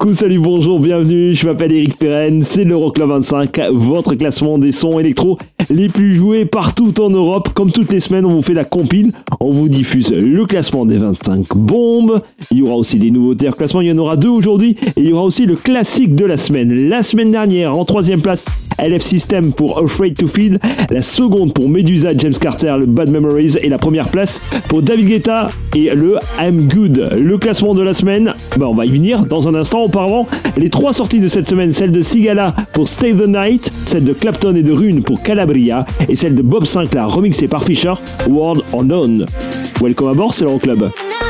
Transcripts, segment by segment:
Coucou, salut, bonjour, bienvenue, je m'appelle Eric Perren, c'est l'Euroclub 25, votre classement des sons électro les plus joués partout en Europe. Comme toutes les semaines, on vous fait la compile, on vous diffuse le classement des 25 bombes, il y aura aussi des nouveautés au classement, il y en aura deux aujourd'hui, et il y aura aussi le classique de la semaine. La semaine dernière, en troisième place, LF System pour Afraid to Feel, la seconde pour Medusa James Carter, le Bad Memories, et la première place pour David Guetta et le I'm Good. Le classement de la semaine, bah on va y venir dans un instant. Auparavant, les trois sorties de cette semaine, celle de Sigala pour Stay the Night, celle de Clapton et de Rune pour Calabria, et celle de Bob Sinclair remixée par Fisher, World Unknown. Welcome à bord, c'est l'Euroclub. Baby,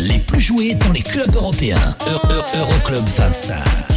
Les plus joués dans les clubs européens. Euroclub -Euro 25.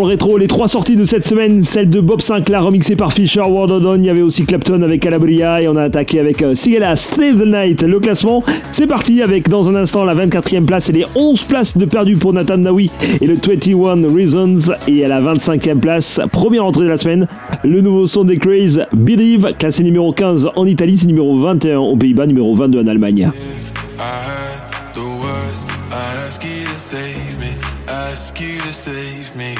le rétro, les trois sorties de cette semaine, celle de Bob Sinclair remixée par Fisher, World il y avait aussi Clapton avec Calabria et on a attaqué avec euh, Sigela, Stay the Night, le classement. C'est parti avec dans un instant la 24e place et les 11 places de perdu pour Nathan Dawi et le 21 Reasons et à la 25e place, première entrée de la semaine, le nouveau son des Craze, Believe, classé numéro 15 en Italie, c'est numéro 21 aux Pays-Bas, numéro 22 en Allemagne. ask you to save me.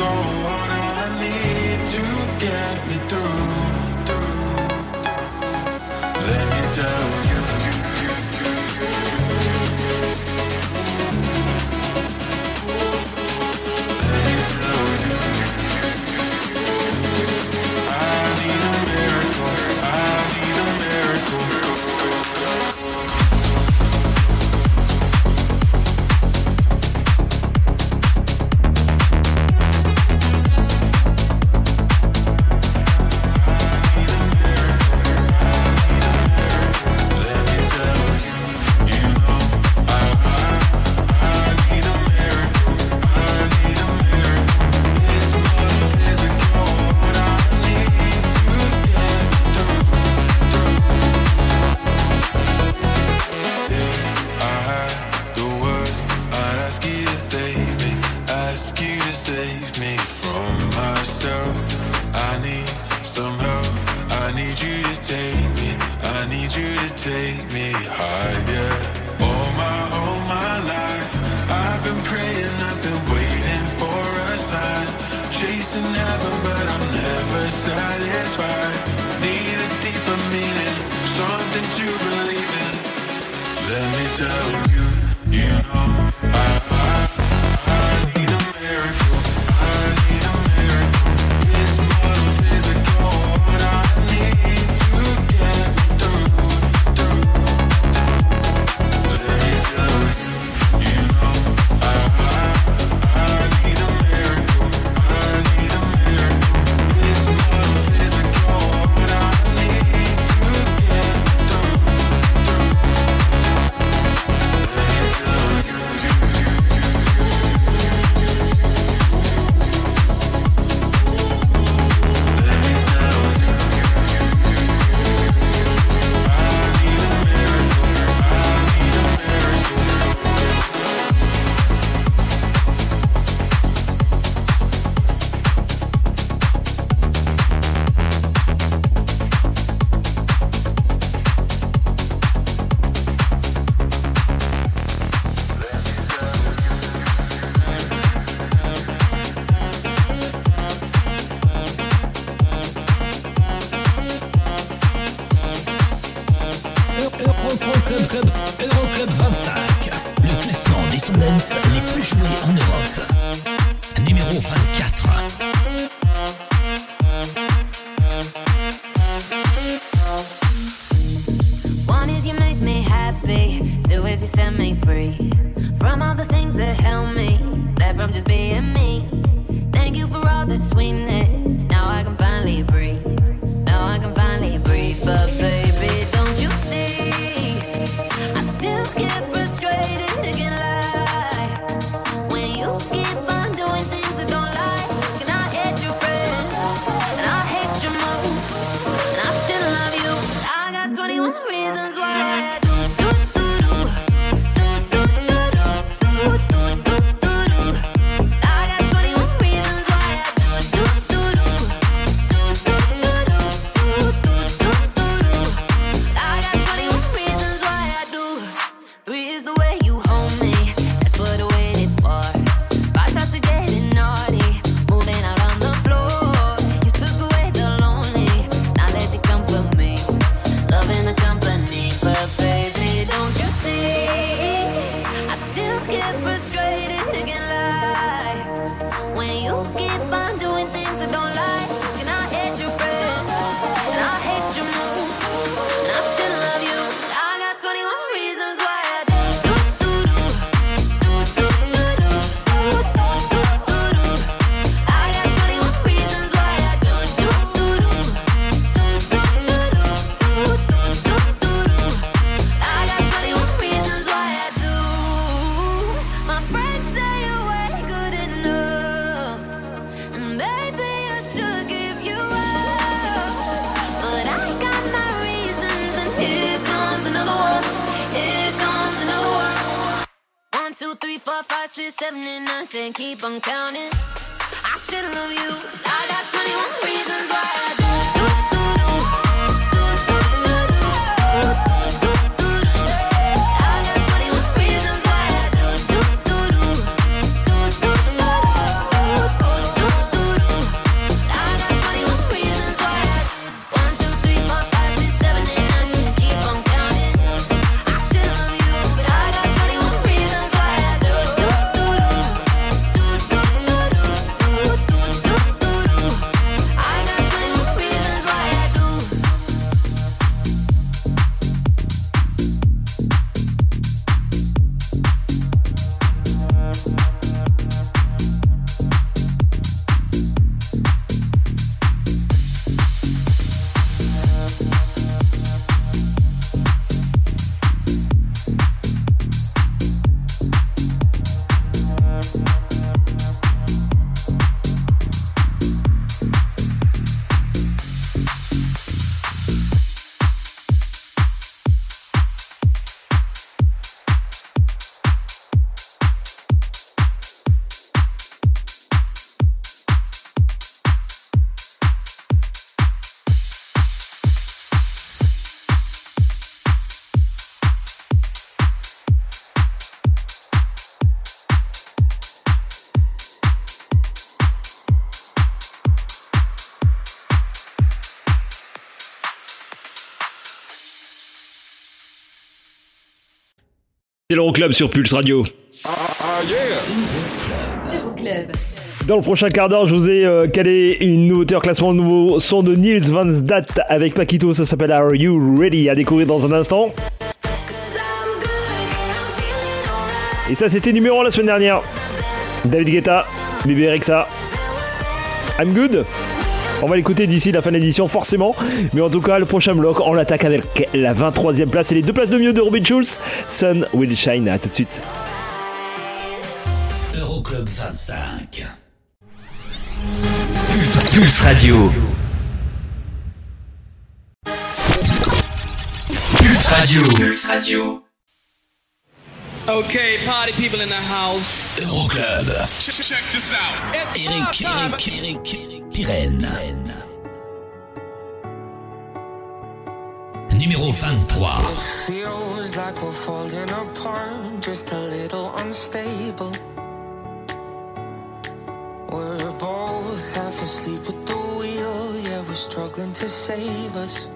go on. but I'm never satisfied. Need a deeper meaning, something to believe in. Let me tell you. C'est l'Euroclub sur Pulse Radio. Dans le prochain quart d'heure, je vous ai euh, calé une nouveauté en classement, le nouveau son de Niels Van Sdat avec Paquito, ça s'appelle Are You Ready? À découvrir dans un instant. Et ça, c'était numéro 1 la semaine dernière. David Guetta, Bébé Rexa. I'm good. On va l'écouter d'ici la fin de l'édition, forcément. Mais en tout cas, le prochain bloc, on l'attaque avec la 23e place et les deux places de mieux de Robin Schulz. Sun will shine. À tout de suite. Euroclub 25. Pulse, Pulse Radio. Pulse Radio. Pulse Radio. Okay, party people in the house. Euroclub. Check this out. It's Eric. Eric, Eric, Eric Pirenne. Numéro 23. Feels like we're falling apart, just a little unstable. We're both half asleep at the wheel, yeah, we're struggling to save us.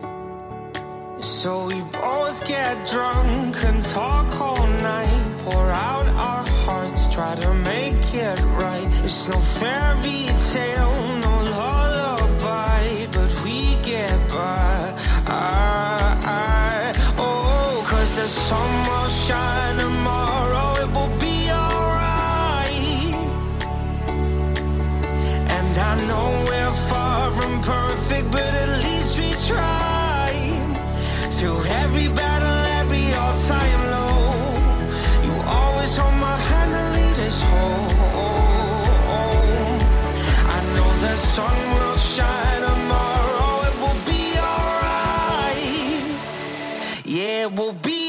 So we both get drunk and talk all night, pour out our hearts, try to make it right. It's no fairy tale, no I, I, oh, cause the sun will shine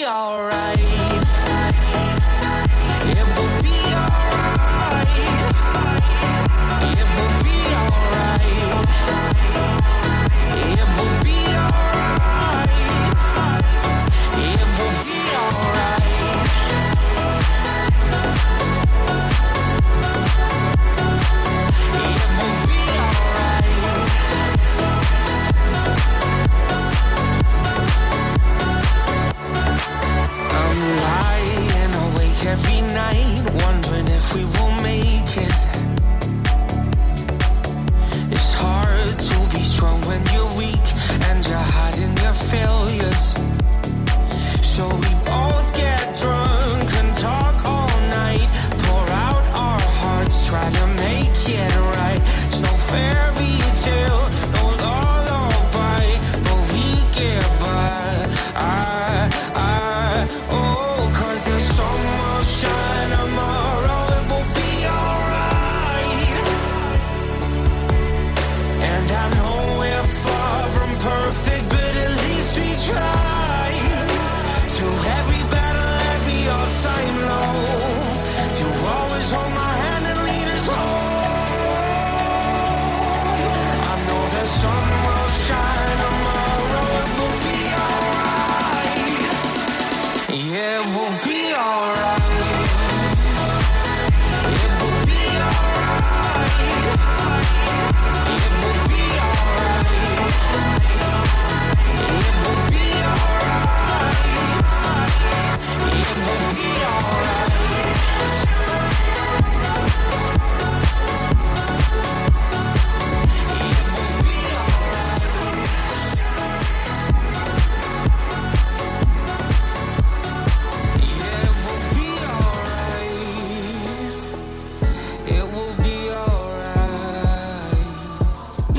alright. night, wondering if we will make it. It's hard to be strong when you're weak and you're hiding your failure.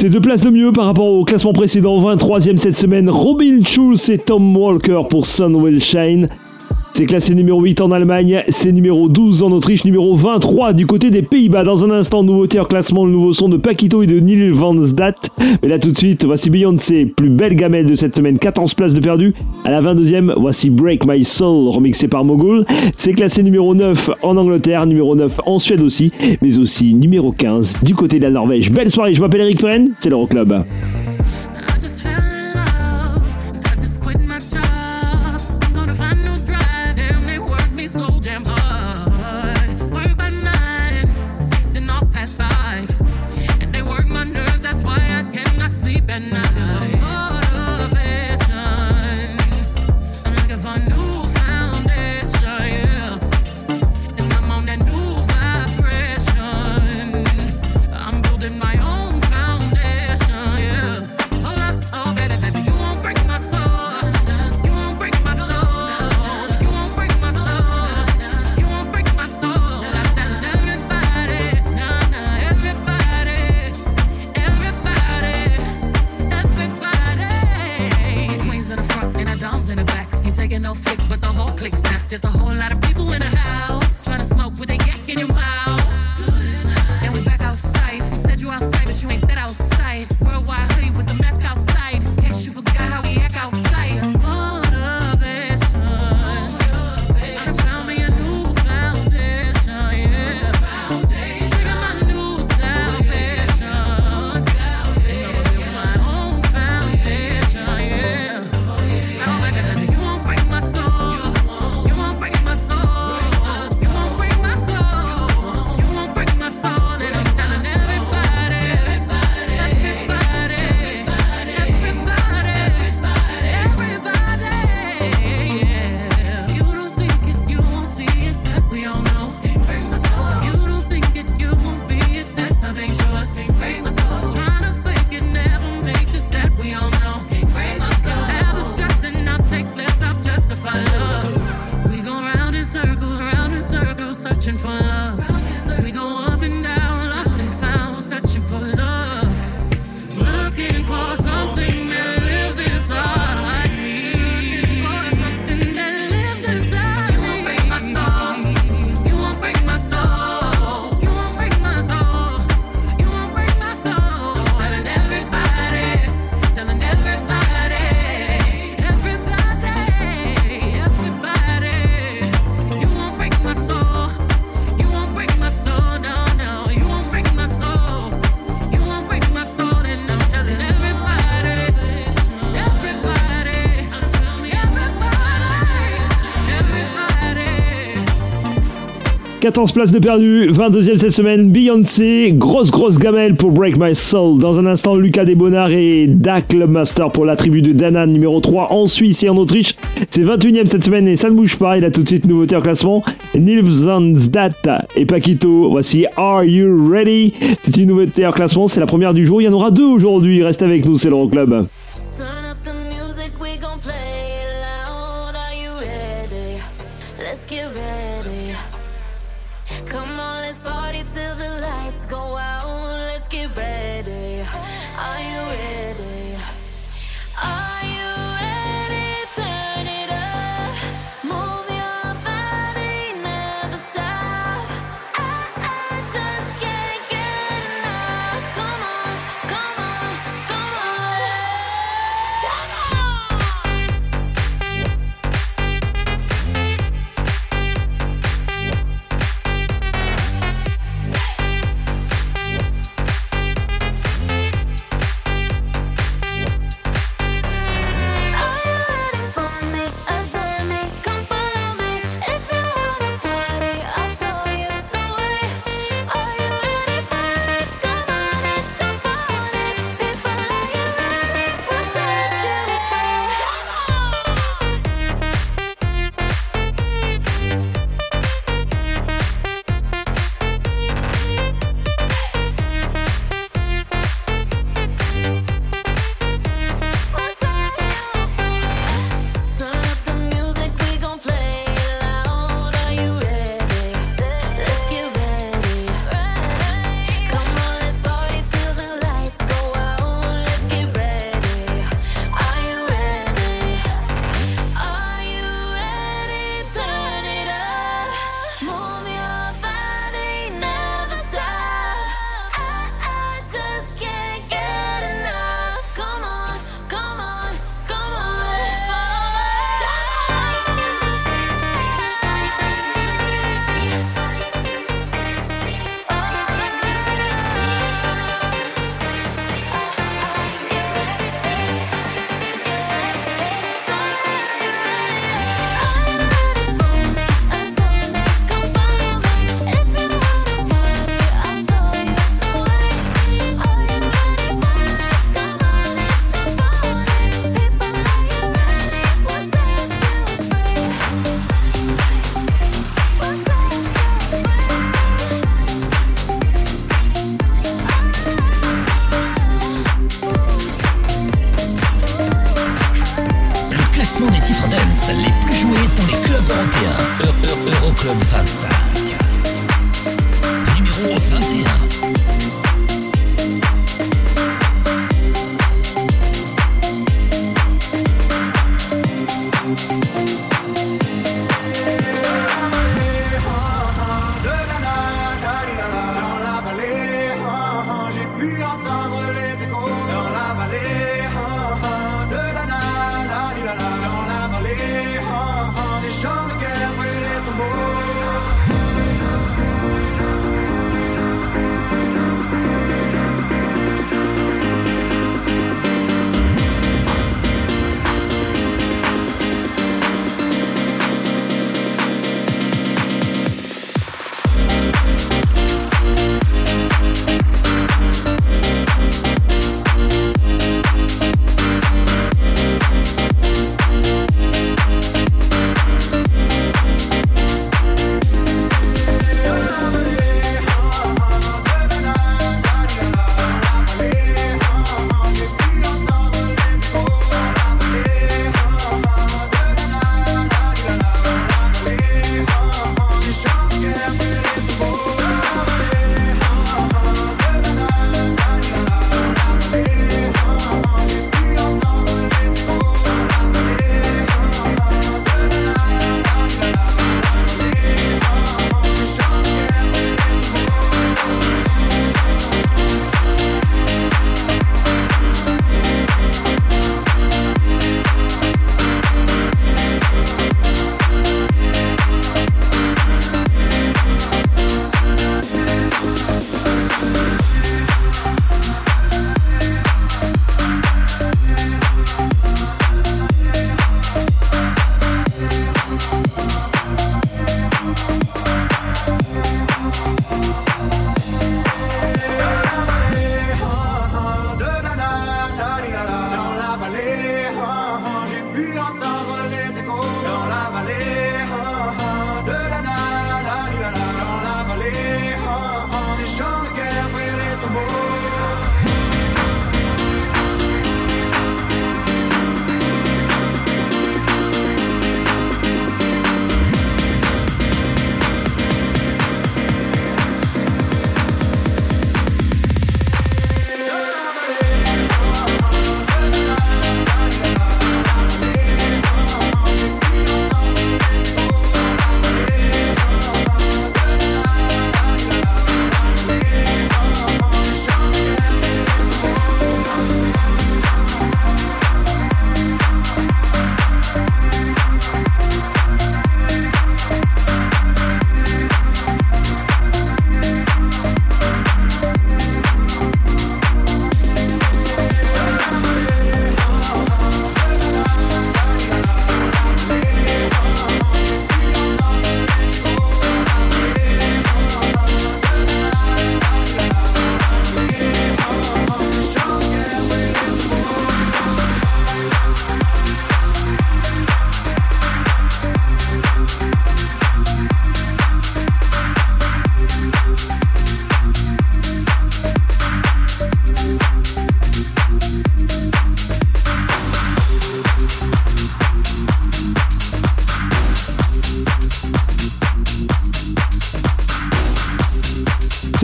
Deux places de mieux par rapport au classement précédent, 23e cette semaine, Robin Schulz et Tom Walker pour Sun Will Shine. C'est classé numéro 8 en Allemagne, c'est numéro 12 en Autriche, numéro 23 du côté des Pays-Bas. Dans un instant, nouveauté en classement, le nouveau son de Paquito et de Neil Vansdat. Mais là tout de suite, voici Beyoncé, plus belle gamelle de cette semaine, 14 places de perdu. À la 22e, voici Break My Soul, remixé par Mogul. C'est classé numéro 9 en Angleterre, numéro 9 en Suède aussi, mais aussi numéro 15 du côté de la Norvège. Belle soirée, je m'appelle Eric Perren, c'est l'Euroclub. 14 places de perdu, 22e cette semaine, Beyoncé, grosse grosse gamelle pour Break My Soul. Dans un instant, Lucas Desbonnards et Da Clubmaster pour la tribu de Danan, numéro 3 en Suisse et en Autriche. C'est 21e cette semaine et ça ne bouge pas, il a tout de suite nouveauté en classement. Nils Zansdat et Paquito, voici Are You Ready? C'est une nouveauté en classement, c'est la première du jour, il y en aura deux aujourd'hui, reste avec nous, c'est l'Euroclub. Club.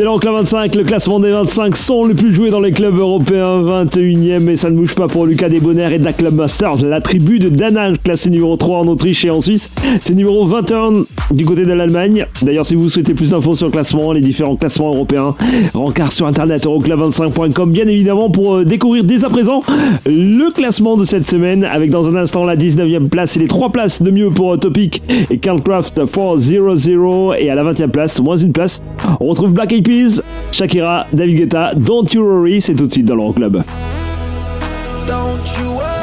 C'est l'Enclave 25, le classement des 25 sont les plus joués dans les clubs européens, 21e, et ça ne bouge pas pour Lucas Desbonnaires et Da Club Masters, la tribu de Danage, classé numéro 3 en Autriche et en Suisse. C'est numéro 21 du côté de l'Allemagne. D'ailleurs, si vous souhaitez plus d'infos sur le classement, les différents classements européens, rencard sur internet euroclub25.com, bien évidemment, pour euh, découvrir dès à présent le classement de cette semaine, avec dans un instant la 19e place et les 3 places de mieux pour euh, Topic et Carlcraft 400, et à la 20e place, moins une place, on retrouve Black Eyed Peas, Shakira, David Guetta, Don't You Worry, c'est tout de suite dans l'Euroclub. Don't you.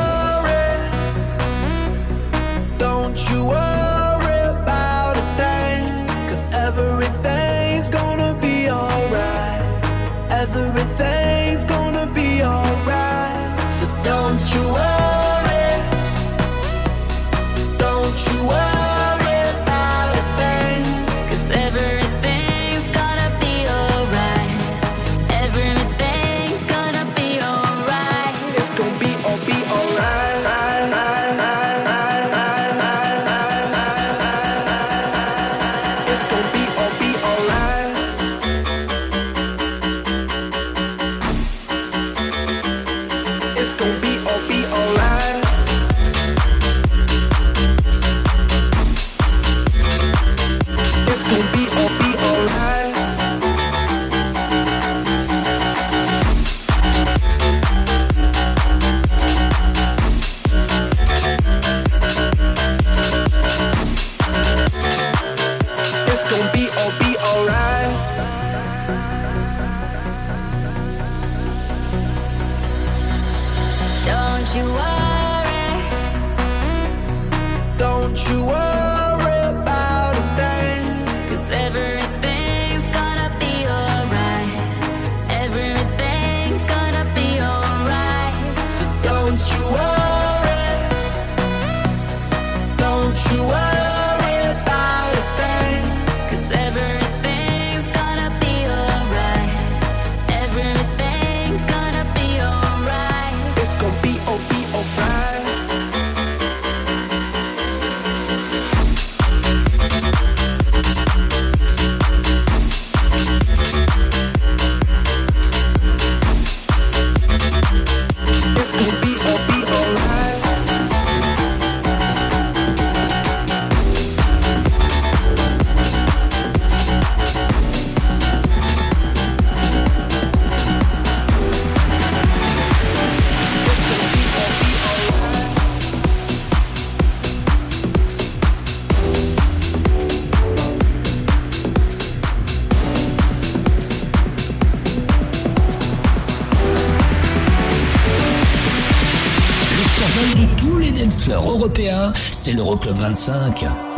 C'est l'Euroclub 25,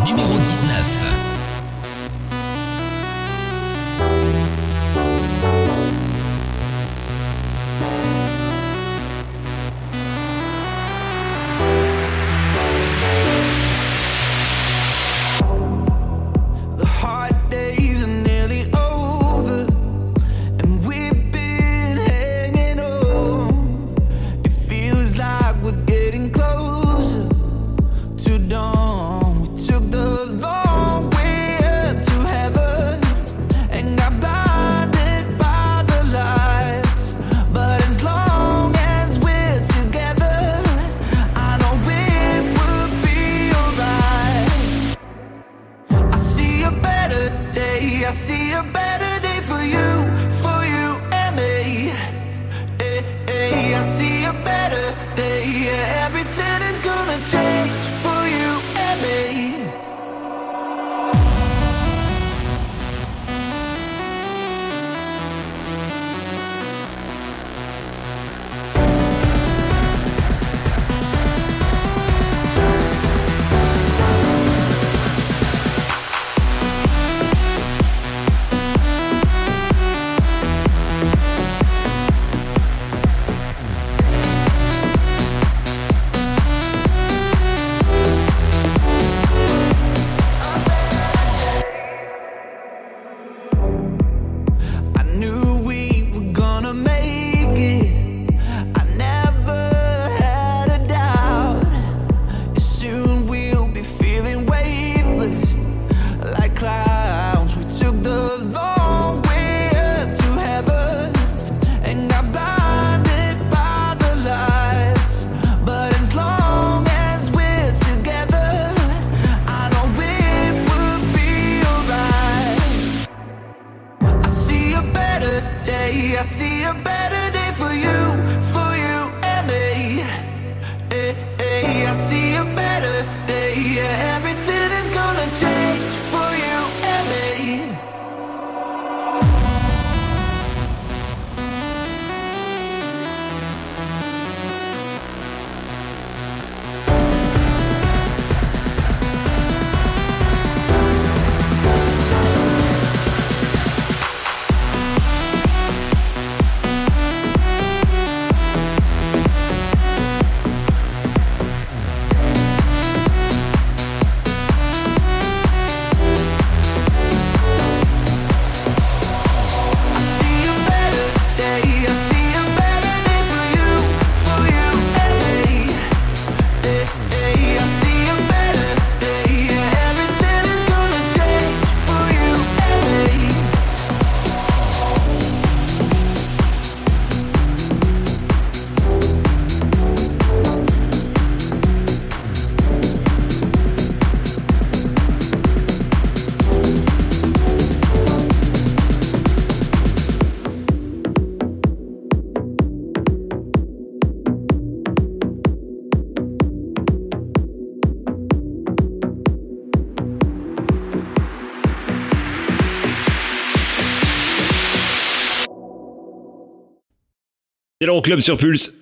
L'Euroclub sur Pulse.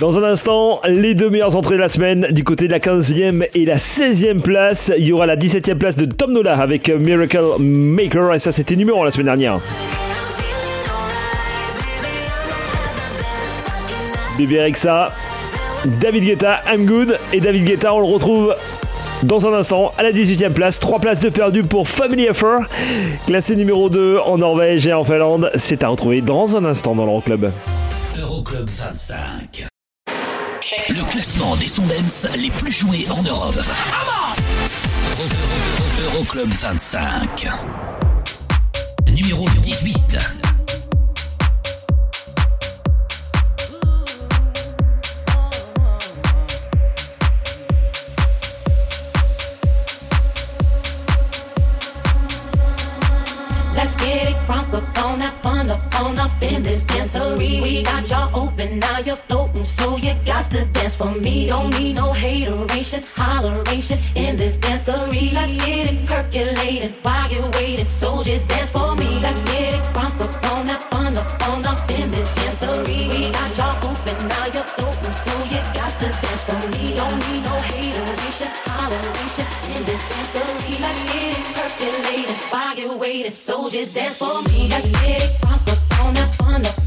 Dans un instant, les deux meilleures entrées de la semaine du côté de la 15e et la 16e place. Il y aura la 17e place de Tom Nola avec Miracle Maker et ça c'était numéro 1 la semaine dernière. Bébé Rexa, David Guetta, I'm Good et David Guetta on le retrouve dans un instant à la 18e place. 3 places de perdu pour Family Affair, classé numéro 2 en Norvège et en Finlande. C'est à retrouver dans un instant dans l'Euroclub. Euroclub 25. Le classement des sons les plus joués en Europe. Euro- Euro- Euroclub 25. Numéro 18. Up on fun up on up in this dancery. We got y'all open, now you're floating, so you got to dance for me. Don't need no hateration, holleration in this dancery. Let's get it percolating while you're waiting, so just dance for me. Let's get it crunk up on that fun up on up in this dancery. We got y'all open, now you're floating, so you got to dance for me. Don't need no in this dancery. Let's get it percolating while you're waiting, so just dance for me. Let's get it crunk up on up on up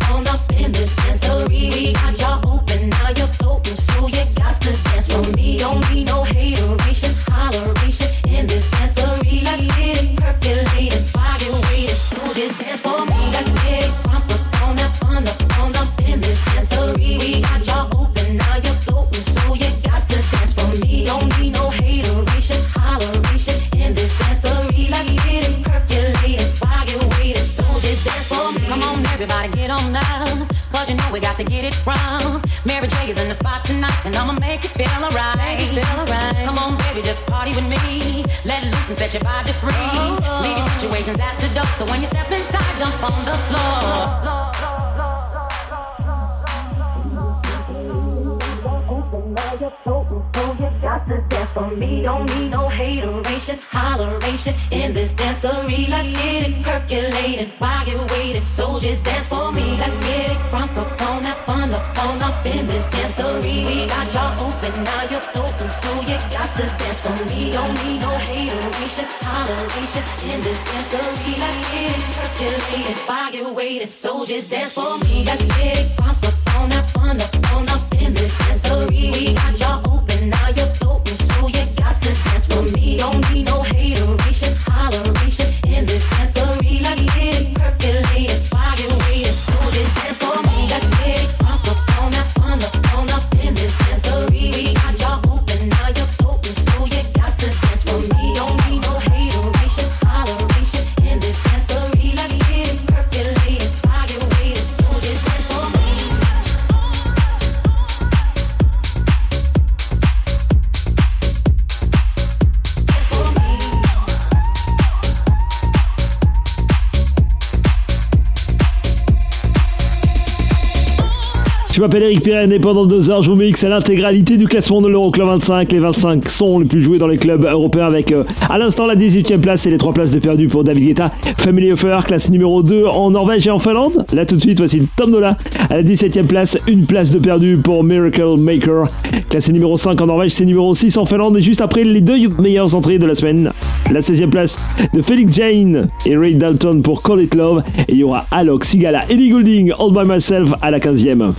Eric pendant deux heures, je vous mixe à l'intégralité du classement de l'Euroclub 25. Les 25 sont les plus joués dans les clubs européens avec euh, à l'instant la 18e place et les 3 places de perdu pour David Guetta. Family Offer, classe numéro 2 en Norvège et en Finlande. Là tout de suite, voici Tom Nola à la 17e place, une place de perdu pour Miracle Maker. Classé numéro 5 en Norvège, c'est numéro 6 en Finlande et juste après les deux meilleures entrées de la semaine. La 16e place de Felix Jane et Ray Dalton pour Call It Love. Et il y aura Alok, Sigala, Ellie Goulding, All By Myself à la 15e.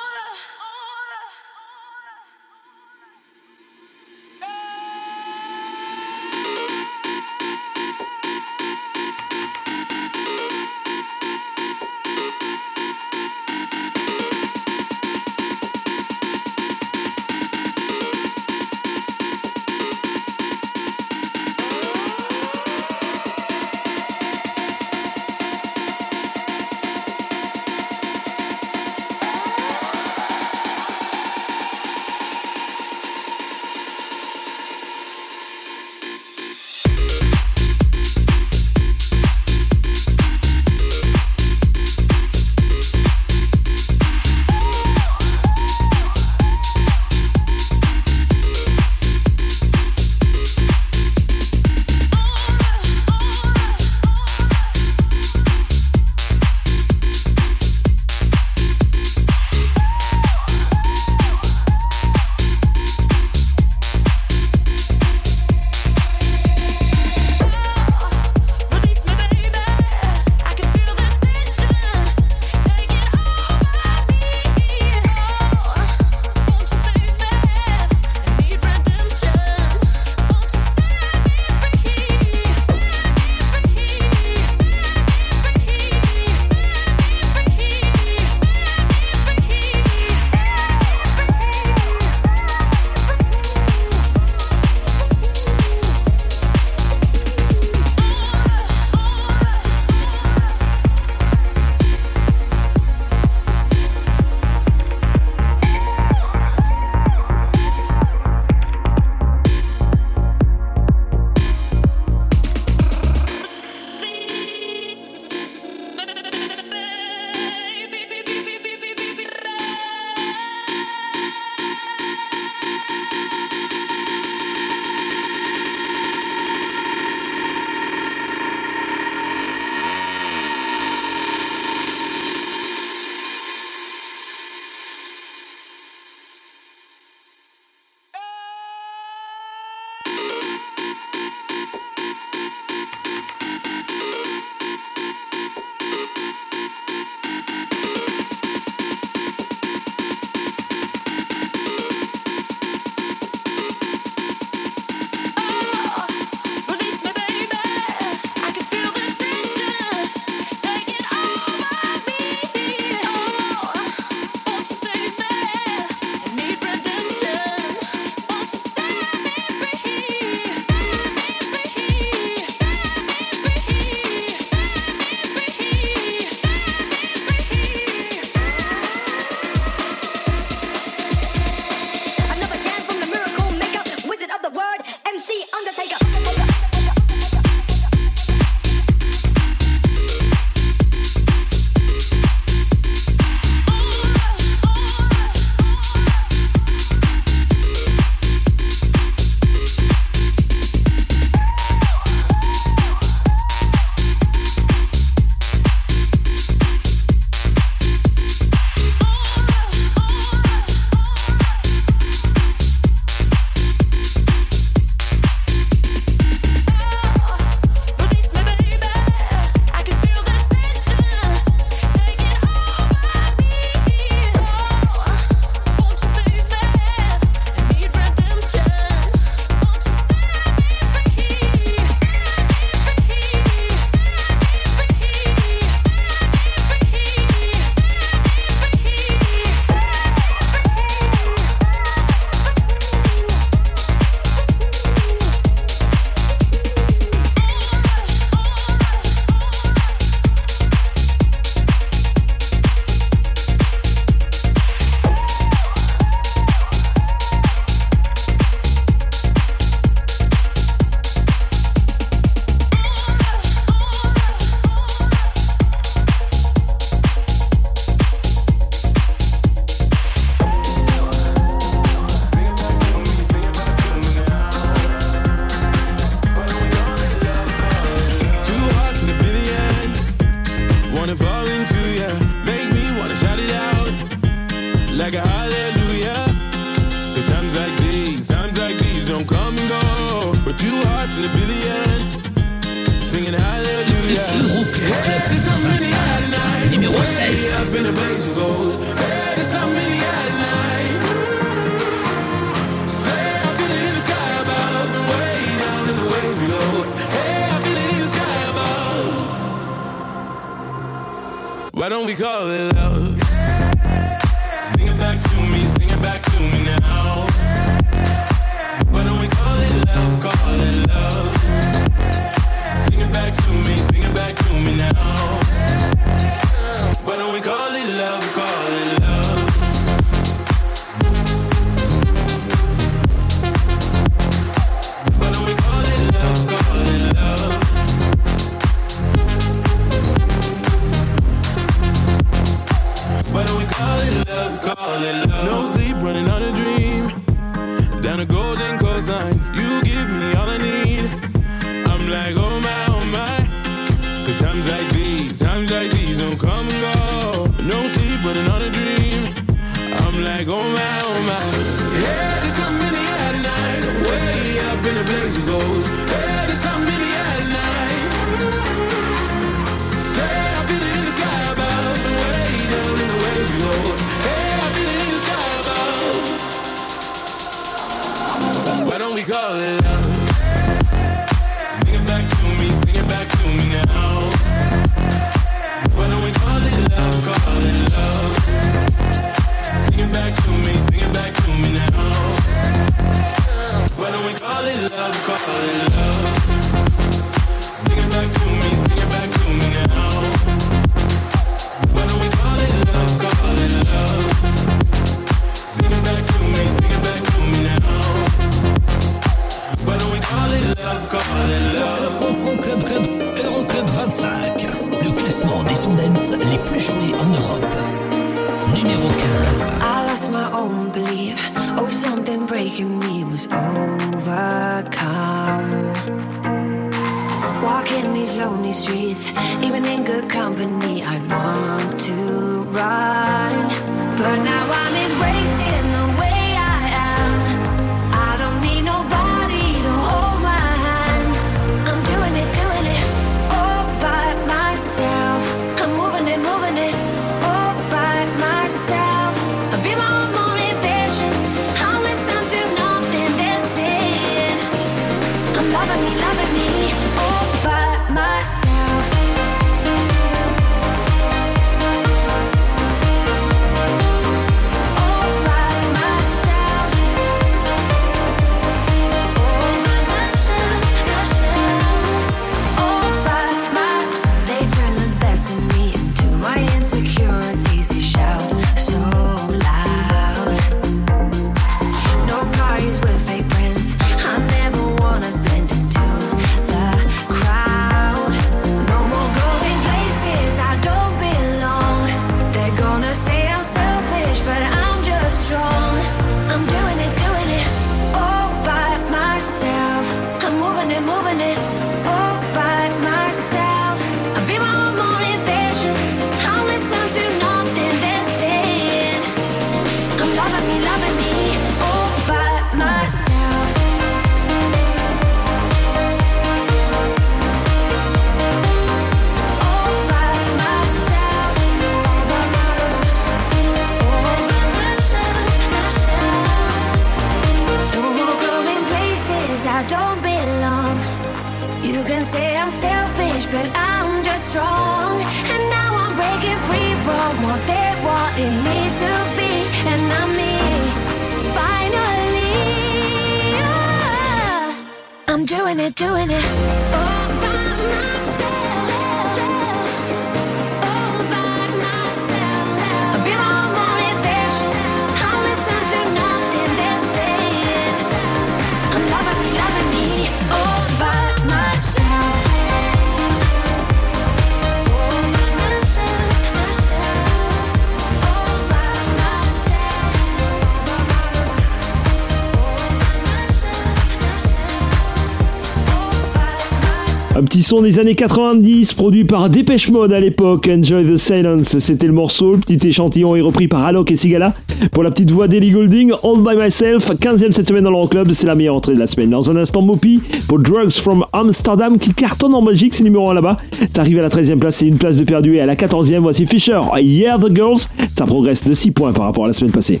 des années 90, produit par Dépêche Mode à l'époque. Enjoy the Silence, c'était le morceau. Le petit échantillon est repris par Alok et Sigala. Pour la petite voix d'Ellie Golding, All By Myself, 15ème cette semaine dans l'Euroclub, c'est la meilleure entrée de la semaine. Dans un instant, Mopi pour Drugs from Amsterdam qui cartonne en Belgique, c'est numéro 1 là-bas. Ça arrive à la 13ème place, c'est une place de perdu. Et à la 14ème, voici Fisher, Yeah the Girls. Ça progresse de 6 points par rapport à la semaine passée.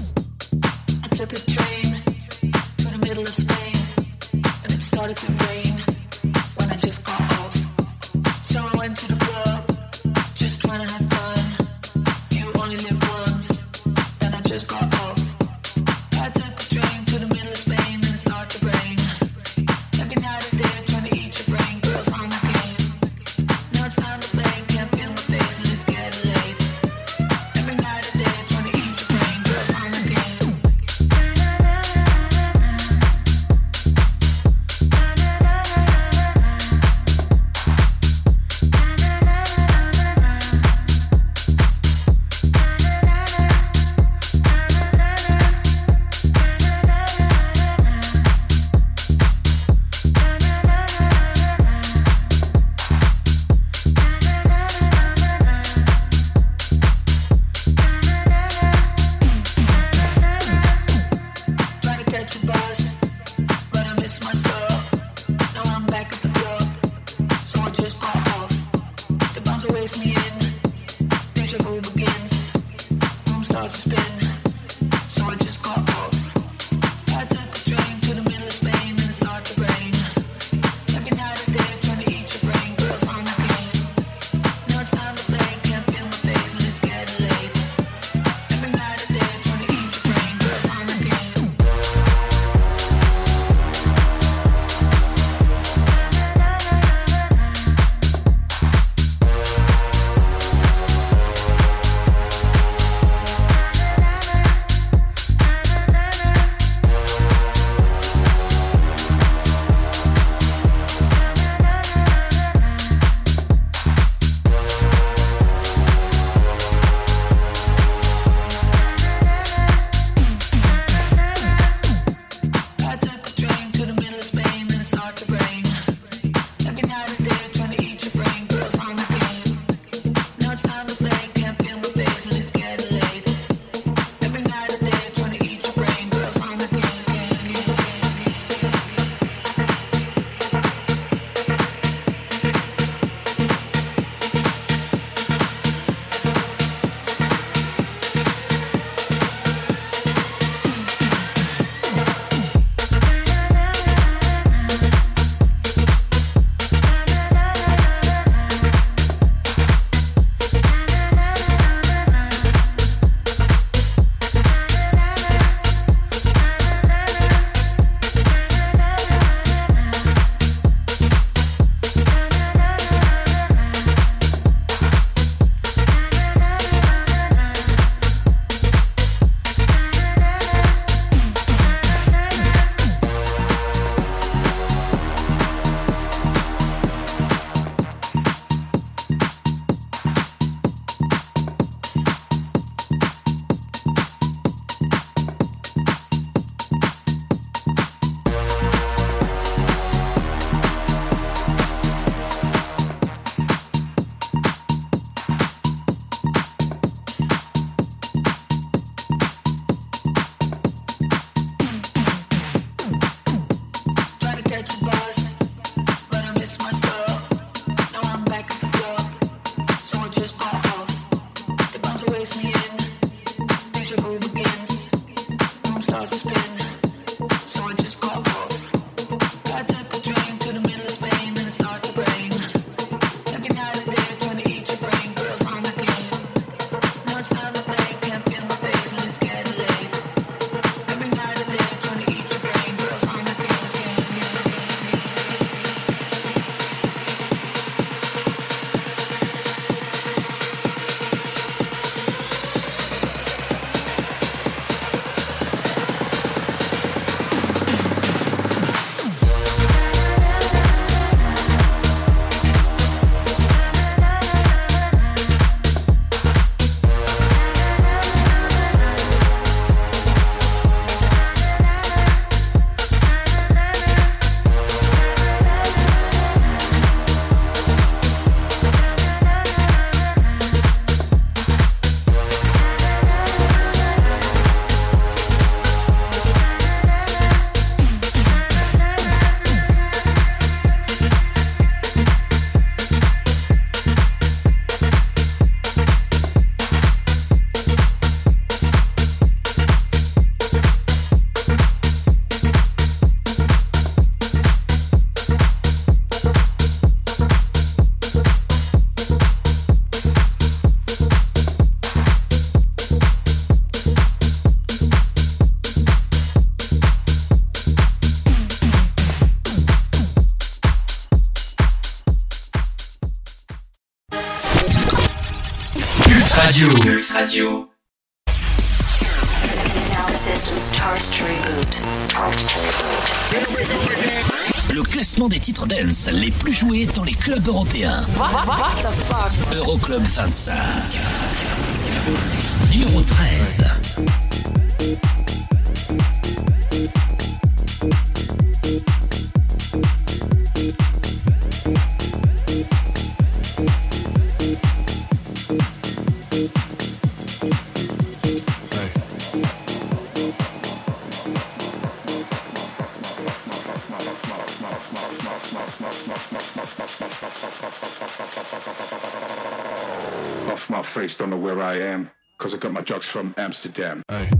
Radio. Le classement des titres dance les plus joués dans les clubs européens. Euroclub 25. Numéro 13. Cause I got my drugs from Amsterdam. Off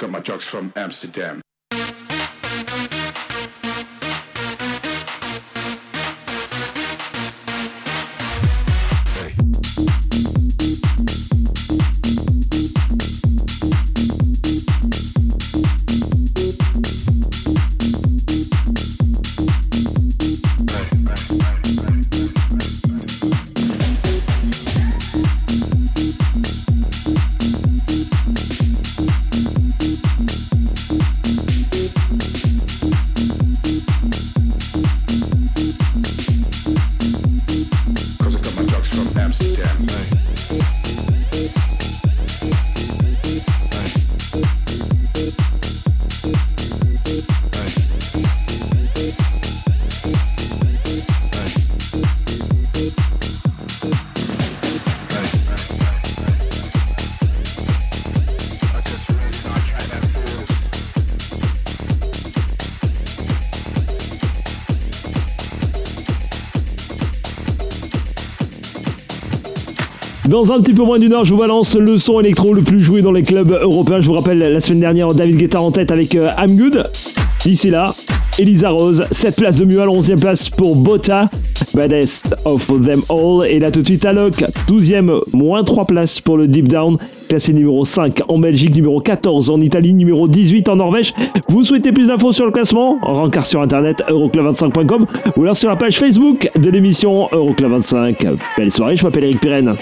Cause I got my drugs from Amsterdam. Dans un petit peu moins d'une heure, je vous balance le son électro le plus joué dans les clubs européens. Je vous rappelle la semaine dernière David Guetta en tête avec euh, I'm Good. D'ici là, Elisa Rose. 7 places de la 11e place pour Bota. Baddest of Them All. Et là tout de suite Alok, 12e, moins 3 places pour le Deep Down. Classé numéro 5 en Belgique, numéro 14 en Italie, numéro 18 en Norvège. Vous souhaitez plus d'infos sur le classement? Rencard sur internet euroclub25.com ou alors sur la page Facebook de l'émission Euroclub 25. Belle soirée, je m'appelle Eric Pirenne.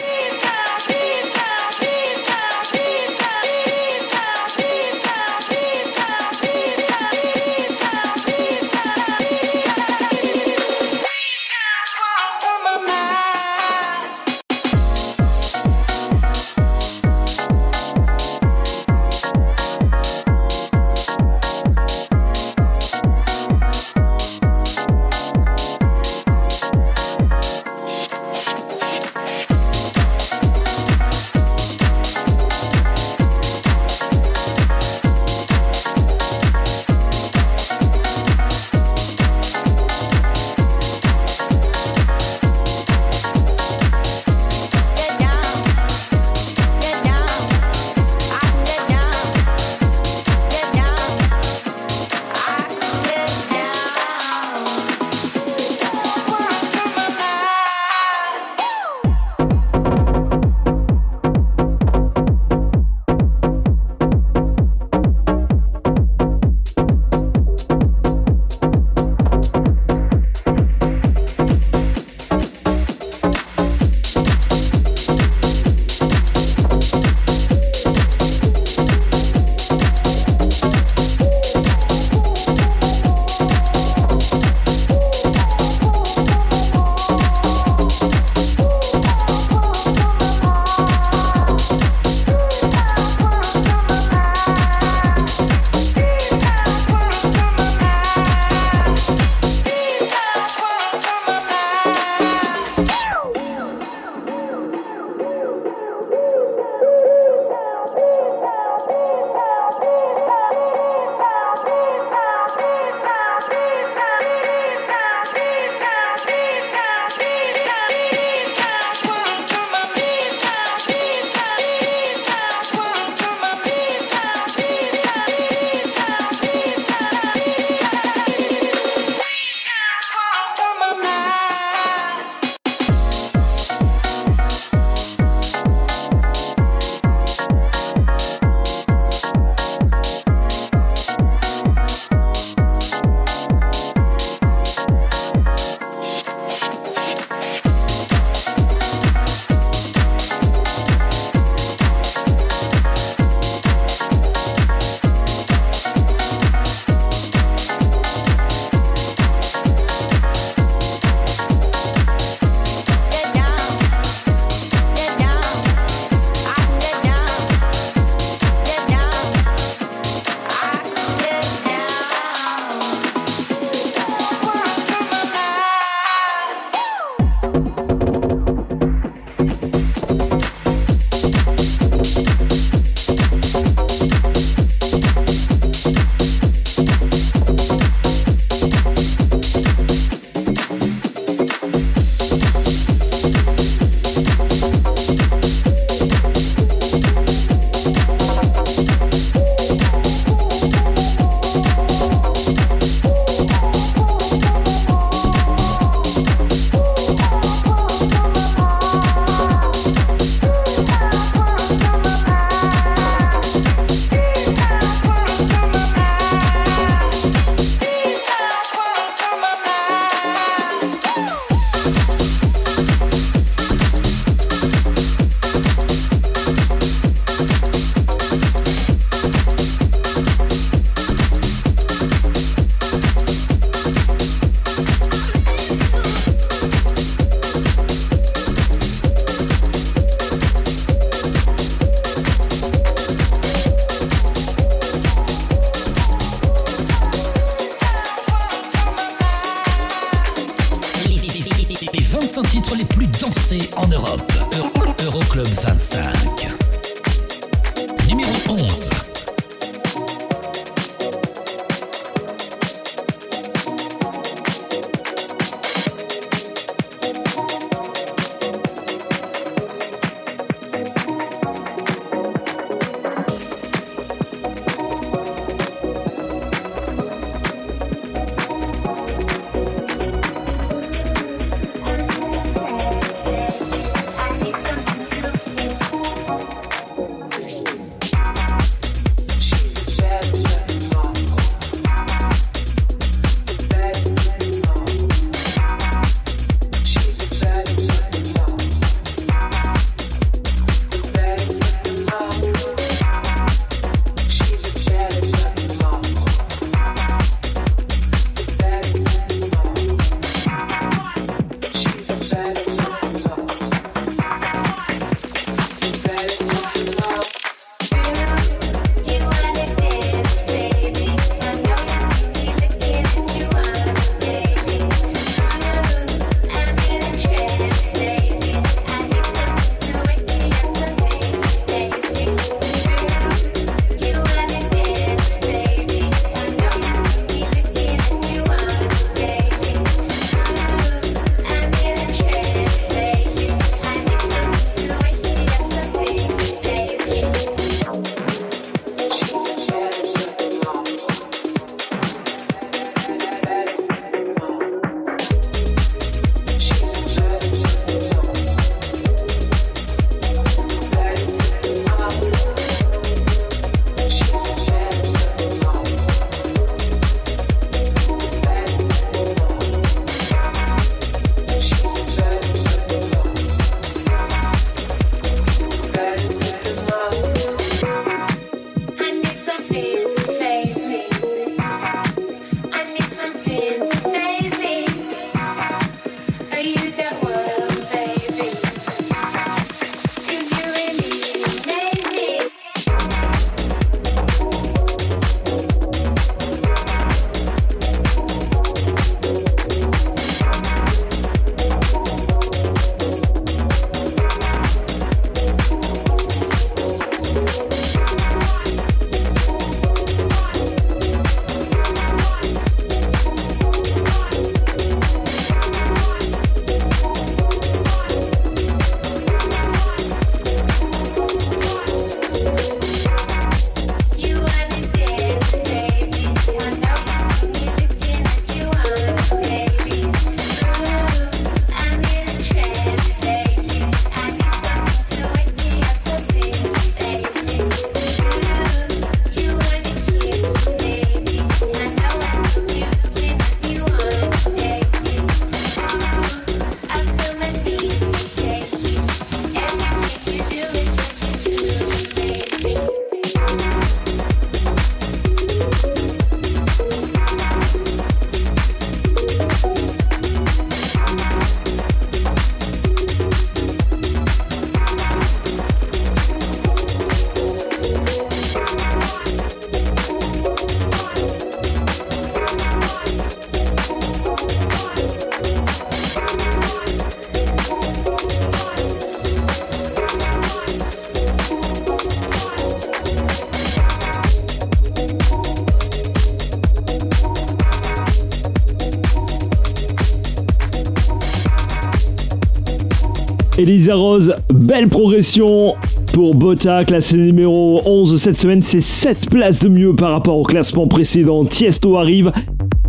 Elisa Rose, belle progression pour Bota, classé numéro 11 cette semaine. C'est 7 places de mieux par rapport au classement précédent. Tiesto arrive.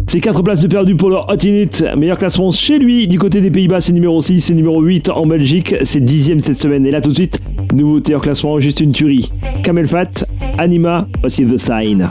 C'est 4 places de perdu pour le Hot In It. Meilleur classement chez lui. Du côté des Pays-Bas, c'est numéro 6. C'est numéro 8 en Belgique. C'est 10ème cette semaine. Et là, tout de suite, nouveauté en classement, juste une tuerie. Camel Fat, Anima, voici The Sign.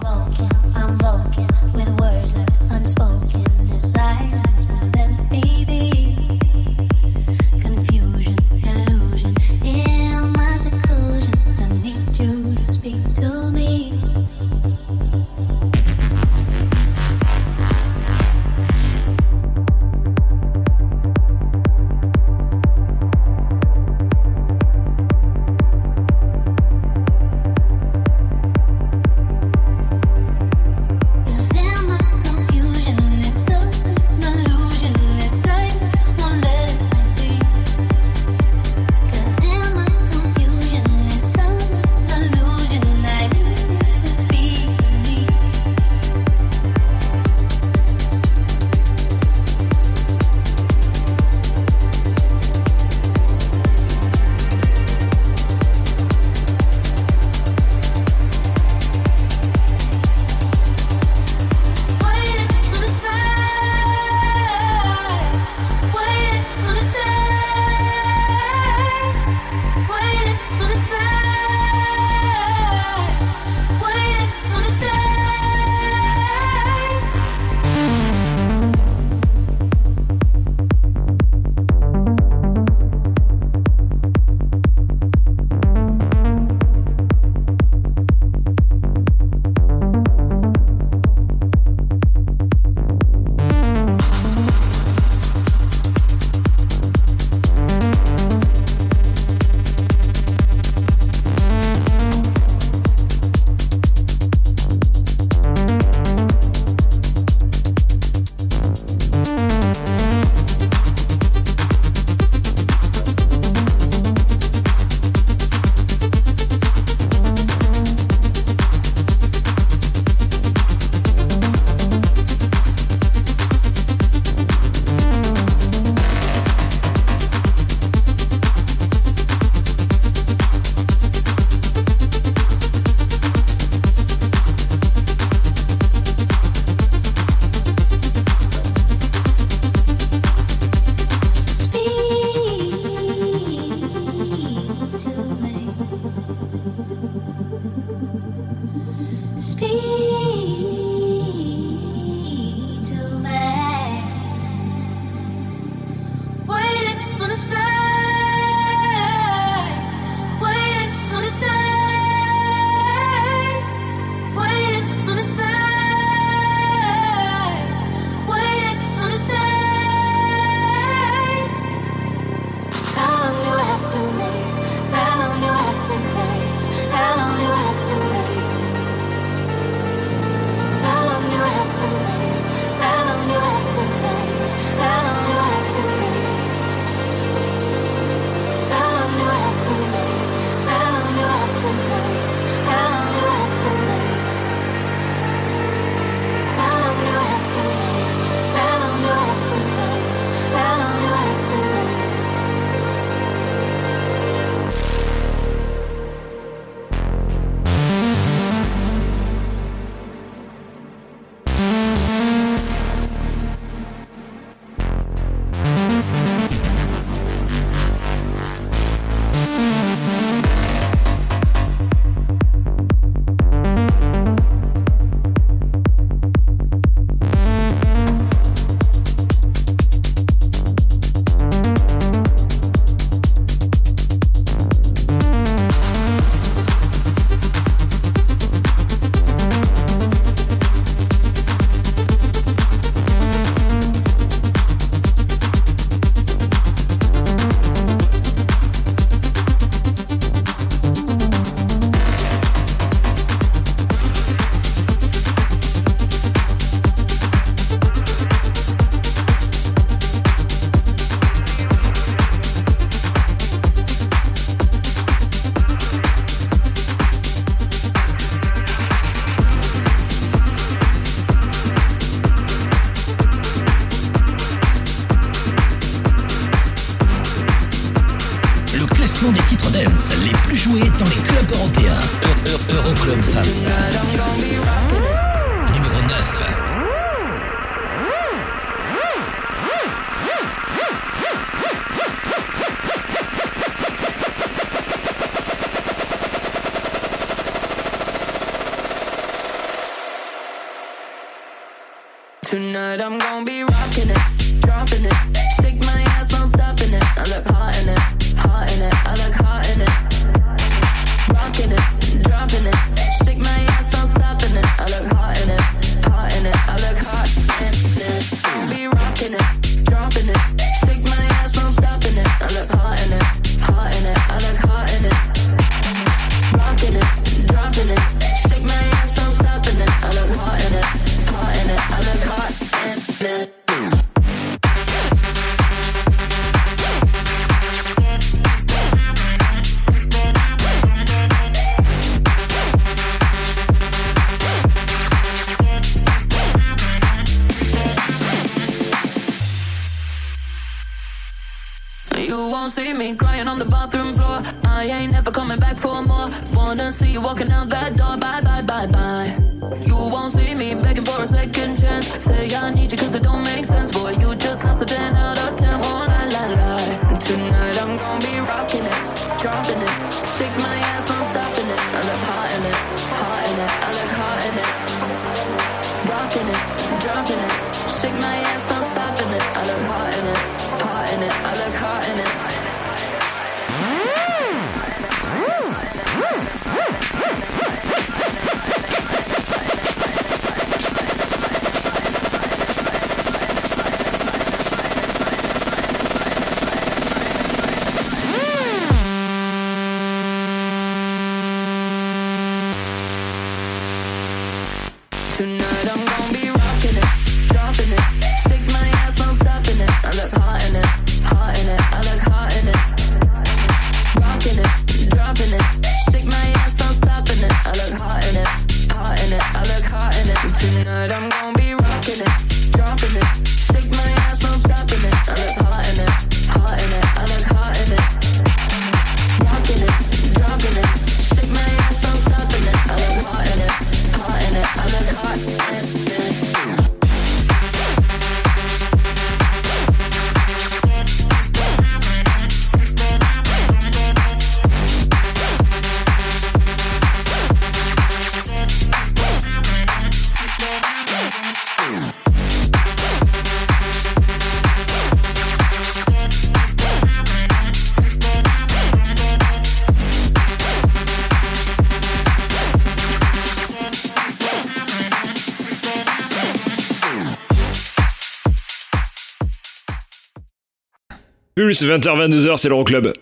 Pulse, 20h-22h, c'est l'Euroclub.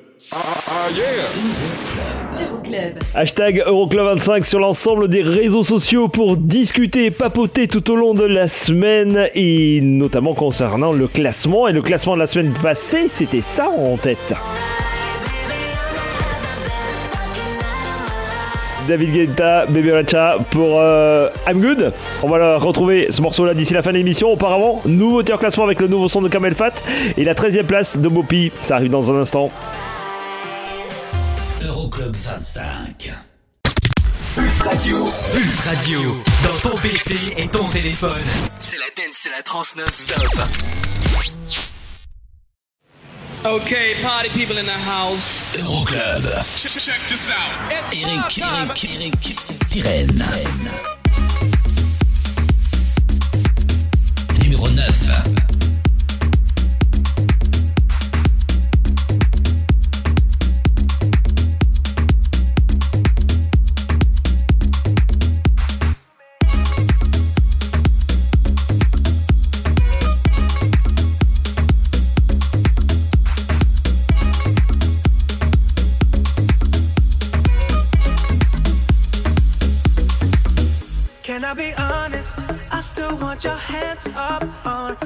Hashtag Euroclub25 sur l'ensemble des réseaux sociaux pour discuter et papoter tout au long de la semaine et notamment concernant le classement. Et le classement de la semaine passée, c'était ça en tête. David Guetta, Baby Racha pour euh, I'm Good. On va retrouver ce morceau-là d'ici la fin de l'émission. Auparavant, nouveauté en classement avec le nouveau son de Kamel Fat et la 13e place de Mopi. Ça arrive dans un instant. Euroclub 25. Pulse Radio. Pulse Radio. Dans ton PC et ton téléphone. C'est la dance, c'est la trans non-stop. Okay, party people in the house. Euroclub. Check, check this out. Eric, Eric, Eric, Pirenne. Numéro 9. put your hands up on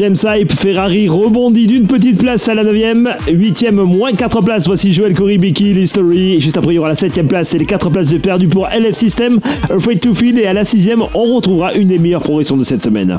James Hype, Ferrari rebondit d'une petite place à la 9ème. 8ème, moins 4 places. Voici Joel Corey, Becky, l'History. Juste après, il y aura la 7ème place et les 4 places de perdu pour LF System, Afraid to Feel. Et à la 6ème, on retrouvera une des meilleures progressions de cette semaine.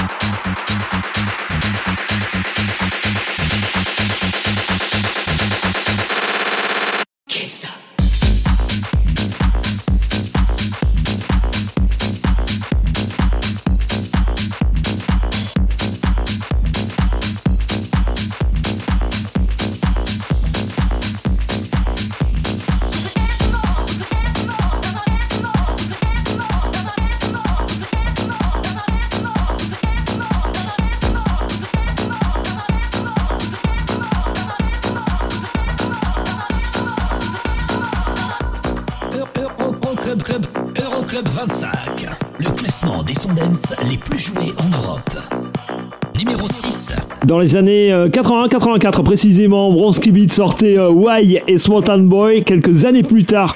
les années euh, 81-84 précisément, Bronski Beat sortait euh, Why et Small Town Boy. Quelques années plus tard,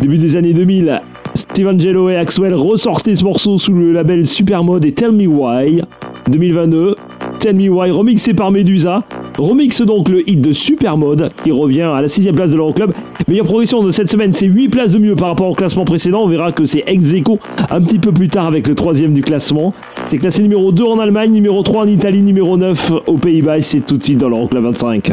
début des années 2000, Steve Angelo et Axwell ressortaient ce morceau sous le label Supermode et Tell Me Why. 2022, Tell Me Why remixé par Medusa. Remix donc le hit de Supermode qui revient à la 6 place de l'Euroclub. Meilleure progression de cette semaine, c'est 8 places de mieux par rapport au classement précédent. On verra que c'est ex aequo un petit peu plus tard avec le troisième du classement. C'est classé numéro 2 en Allemagne, numéro 3 en Italie, numéro 9 aux Pays-Bas. C'est tout de suite dans l'Euroclub 25.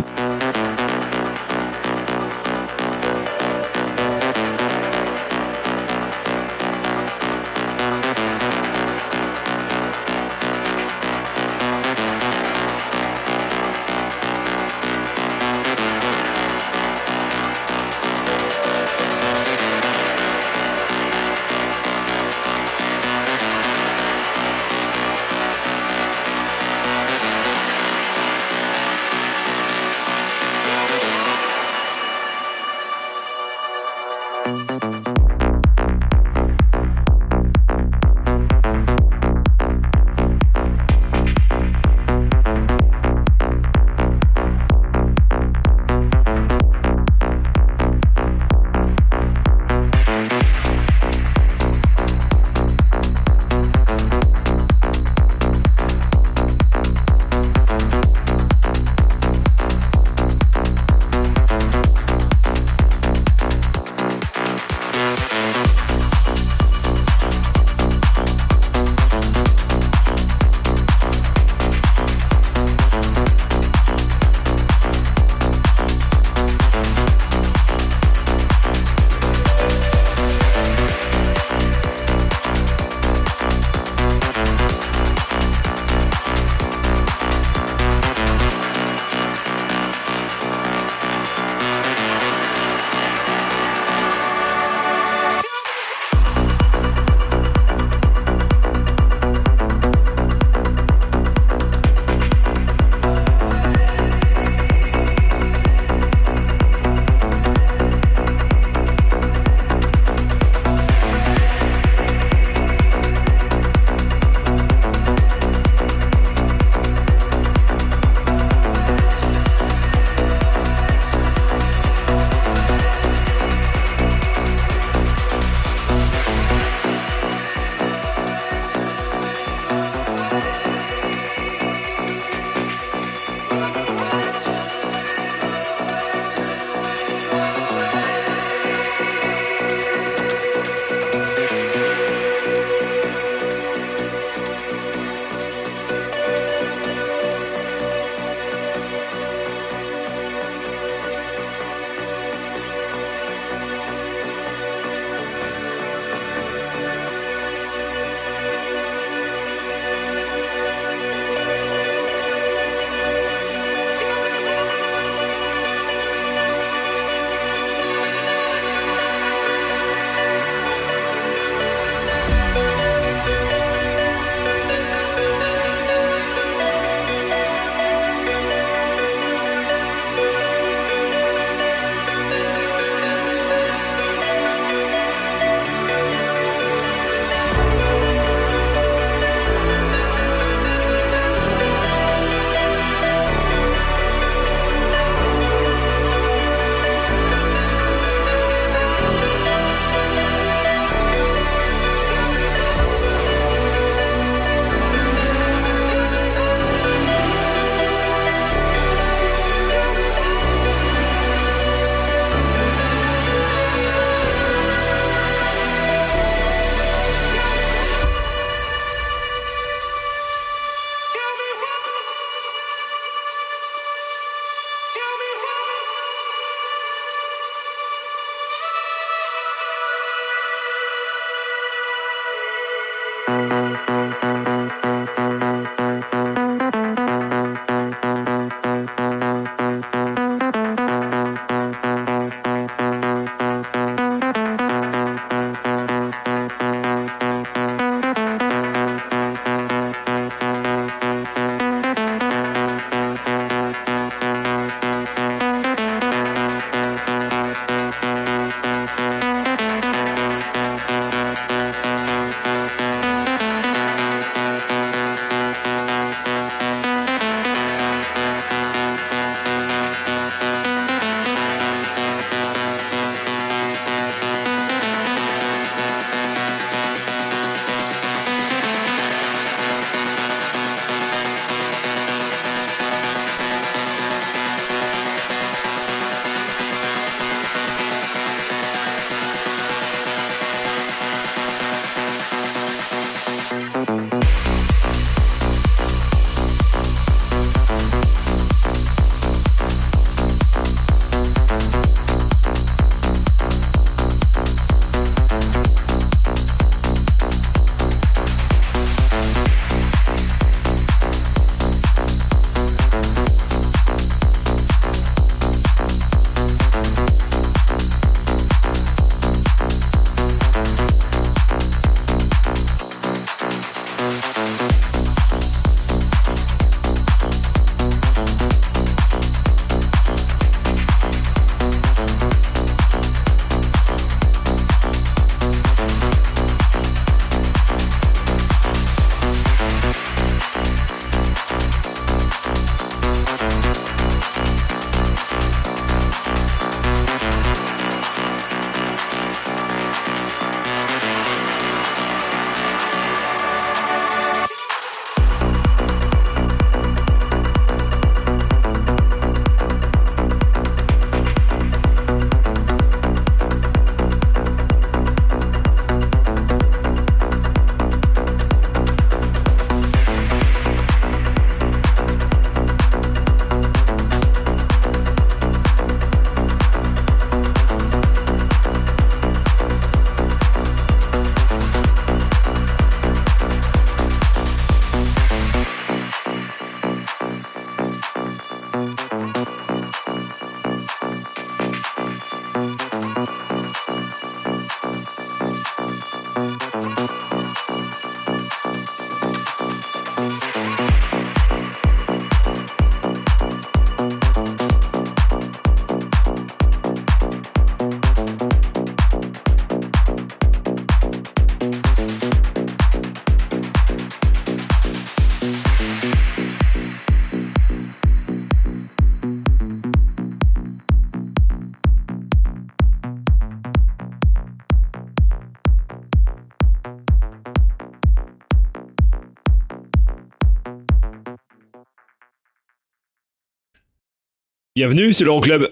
Bienvenue, c'est l'Euroclub.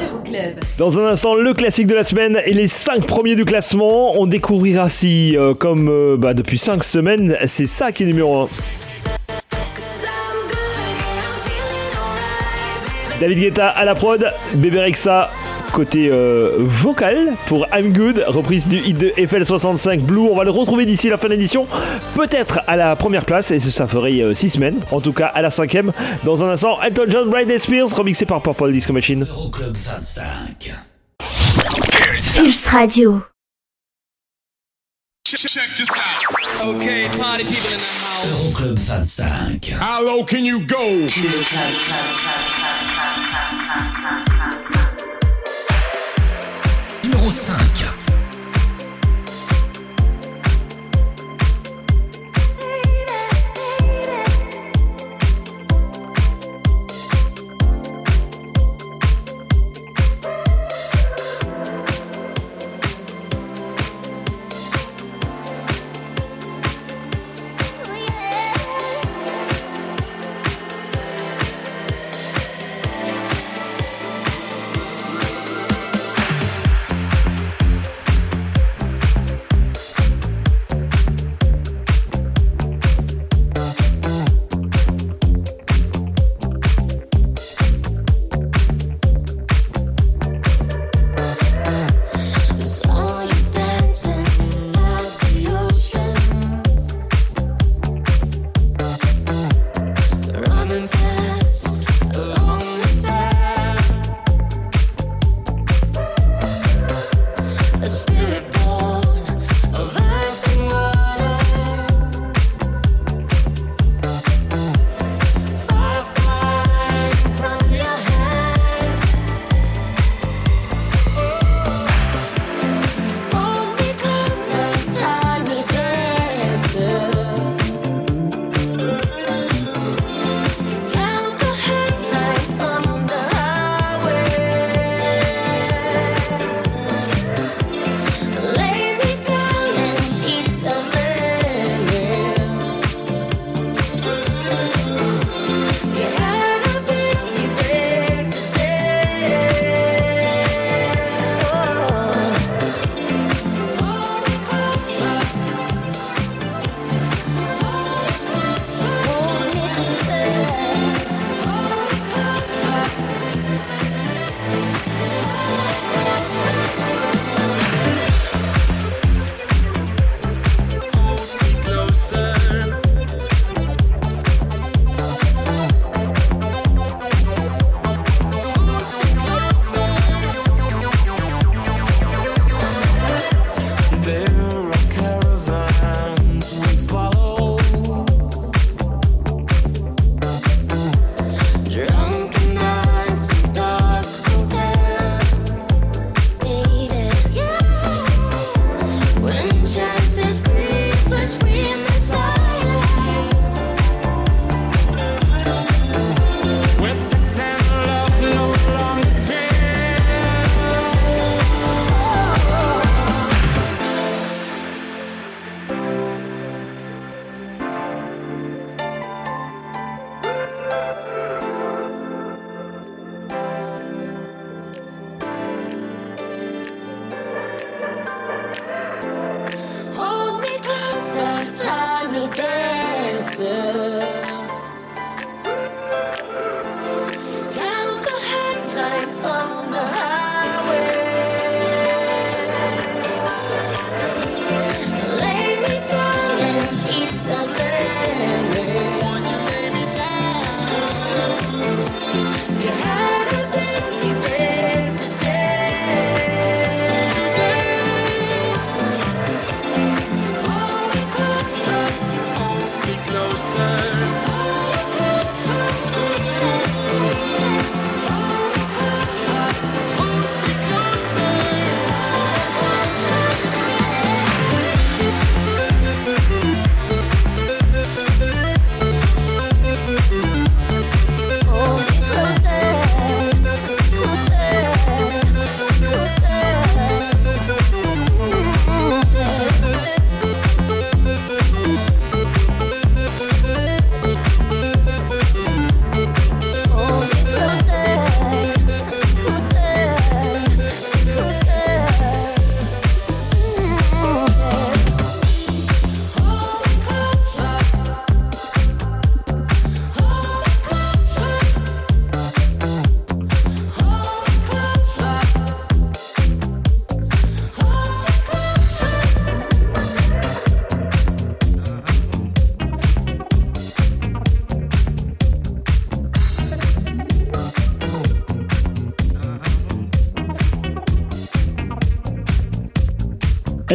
Euroclub. Dans un instant, le classique de la semaine et les 5 premiers du classement. On découvrira si, euh, comme euh, bah, depuis 5 semaines, c'est ça qui est numéro 1. David Guetta à la prod, Bébé Rexa côté euh, vocal pour I'm Good, reprise du hit de FL65 Blue. On va le retrouver d'ici la fin de l'édition, peut-être à la première place, et ça ferait 6 semaines, en tout cas à la cinquième. Dans un instant, Elton John, Britney Spears, remixé par Purple Disco Machine. Euroclub 25. Pulse Radio. Okay, party people in the house. Euroclub 25. How low can you go? Numéro 5.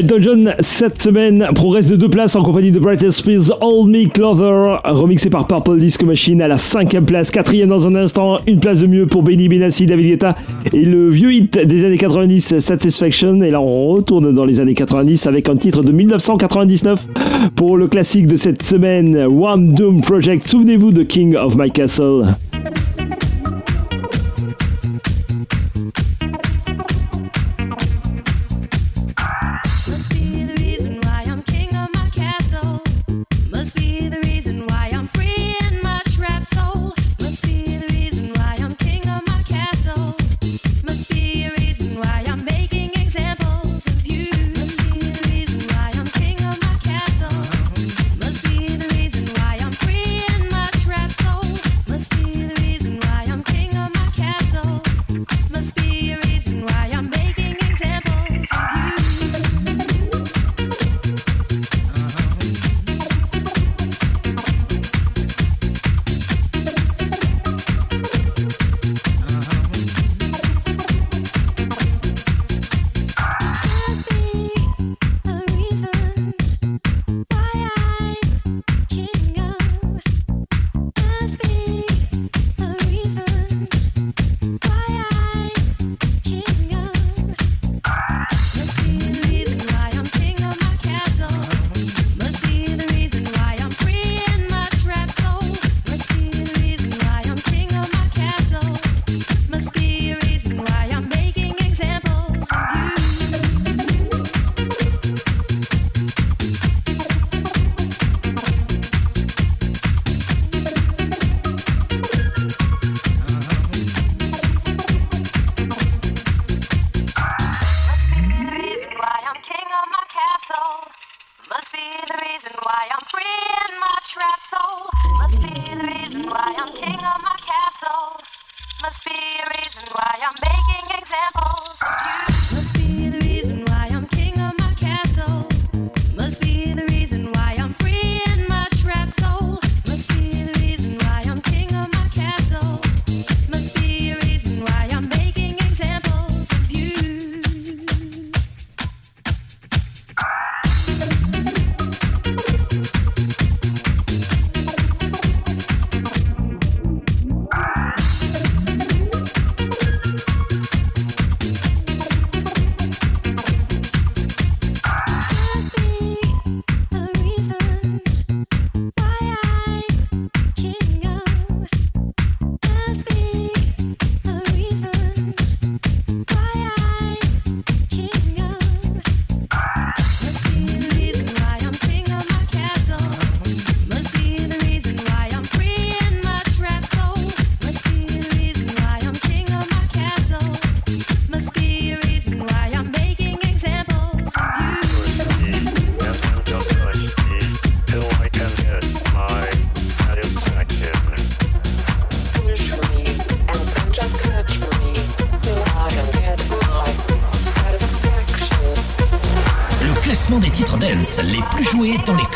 Elton John, cette semaine, progresse de deux places en compagnie de Brightest Spears, All Me Clover, remixé par Purple Disco Machine à la cinquième place. Quatrième dans un instant, une place de mieux pour Benny Benassi, David Guetta et le vieux hit des années 90, Satisfaction. Et là, on retourne dans les années 90 avec un titre de 1999 pour le classique de cette semaine, One Doom Project. Souvenez-vous de King of My Castle.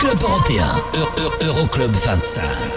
Joués dans les clubs européens. Eu- Eu- Euroclub 25.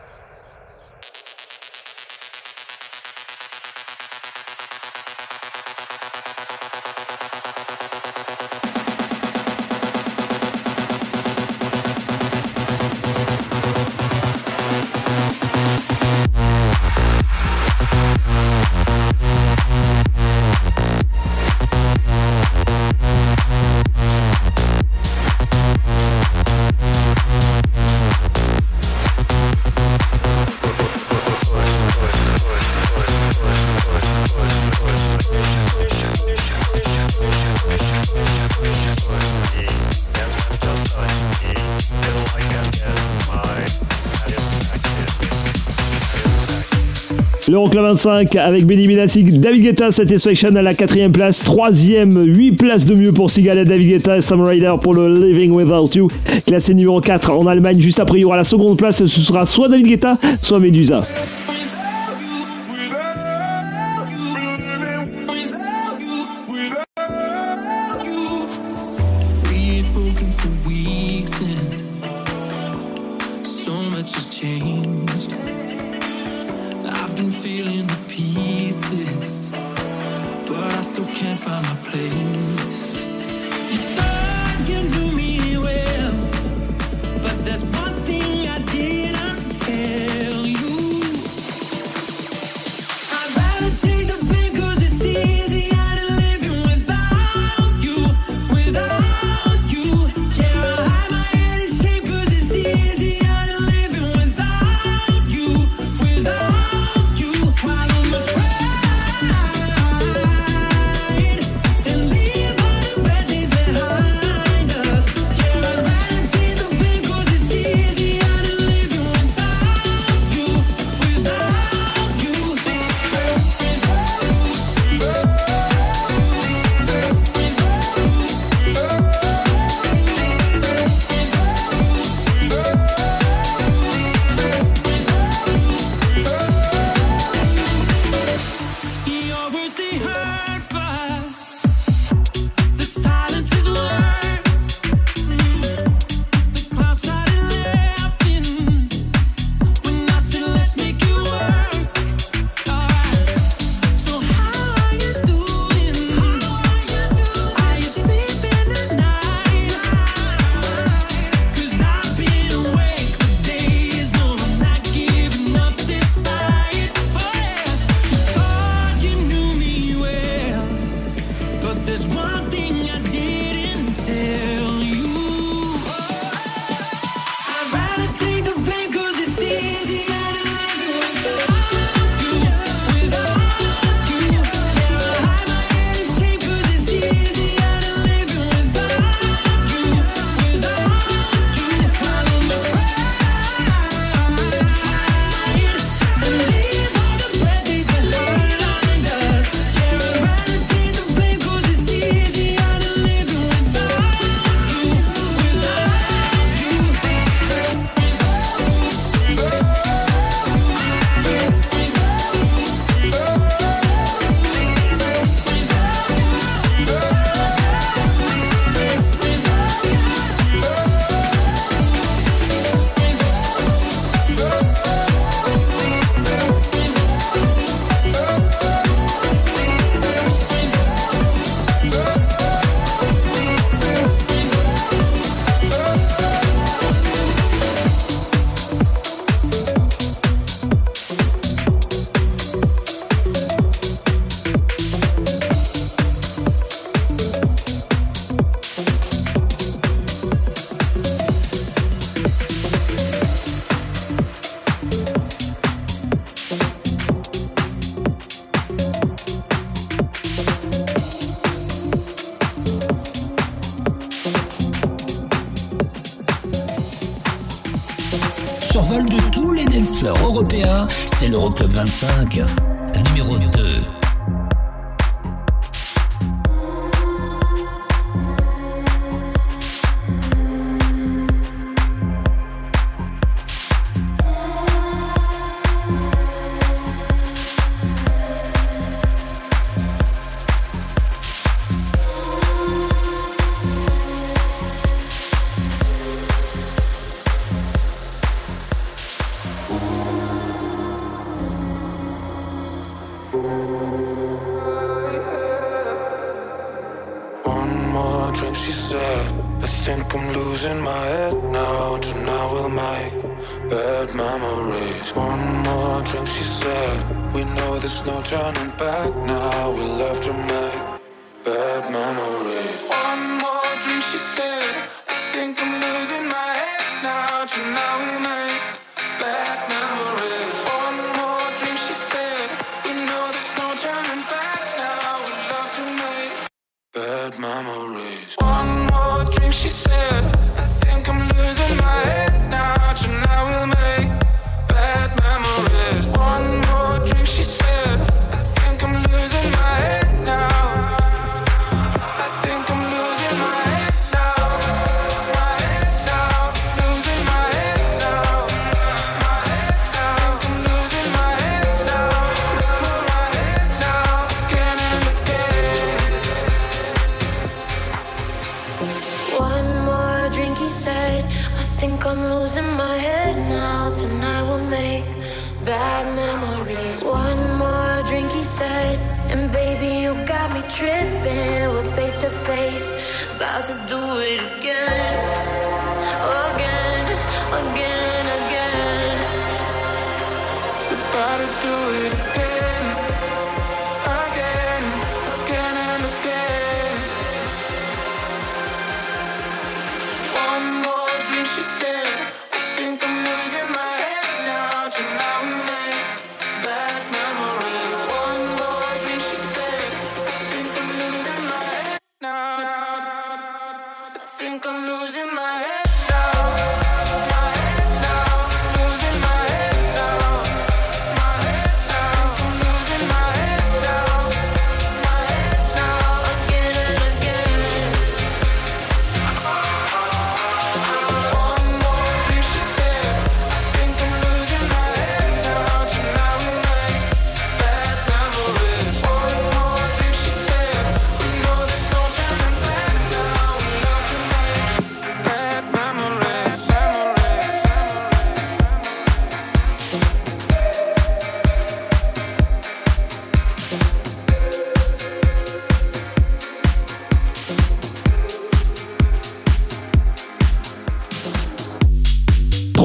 L'Euroclub 25 avec Benny Benassi, David Guetta, Satisfaction à la quatrième place, troisième, 8 places de mieux pour Sigala, David Guetta et Sam Ryder pour le Living Without You, classé numéro 4 en Allemagne. Juste après, il y aura la seconde place, ce sera soit David Guetta, soit Medusa. de tous les dancefloors européens, c'est l'Euroclub 25, numéro 2.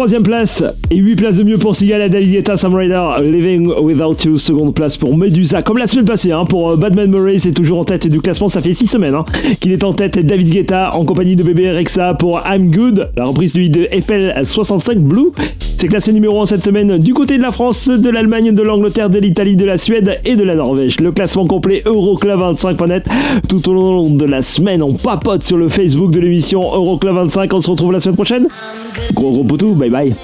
Troisième place et 8 places de mieux pour Sigal et David Guetta, Sam Living Without You. Seconde place pour Medusa. Comme la semaine passée, hein, pour euh, Badman Murray, c'est toujours en tête du classement. Ça fait 6 semaines hein, qu'il est en tête. David Guetta en compagnie de bébé Rexa pour I'm Good, la reprise du de FL65 Blue. Classé numéro 1 cette semaine du côté de la France, de l'Allemagne, de l'Angleterre, de l'Italie, de la Suède et de la Norvège. Le classement complet Euroclub25.net. Tout au long de la semaine, on papote sur le Facebook de l'émission Euroclub25. On se retrouve la semaine prochaine. Gros gros poutou, bye bye.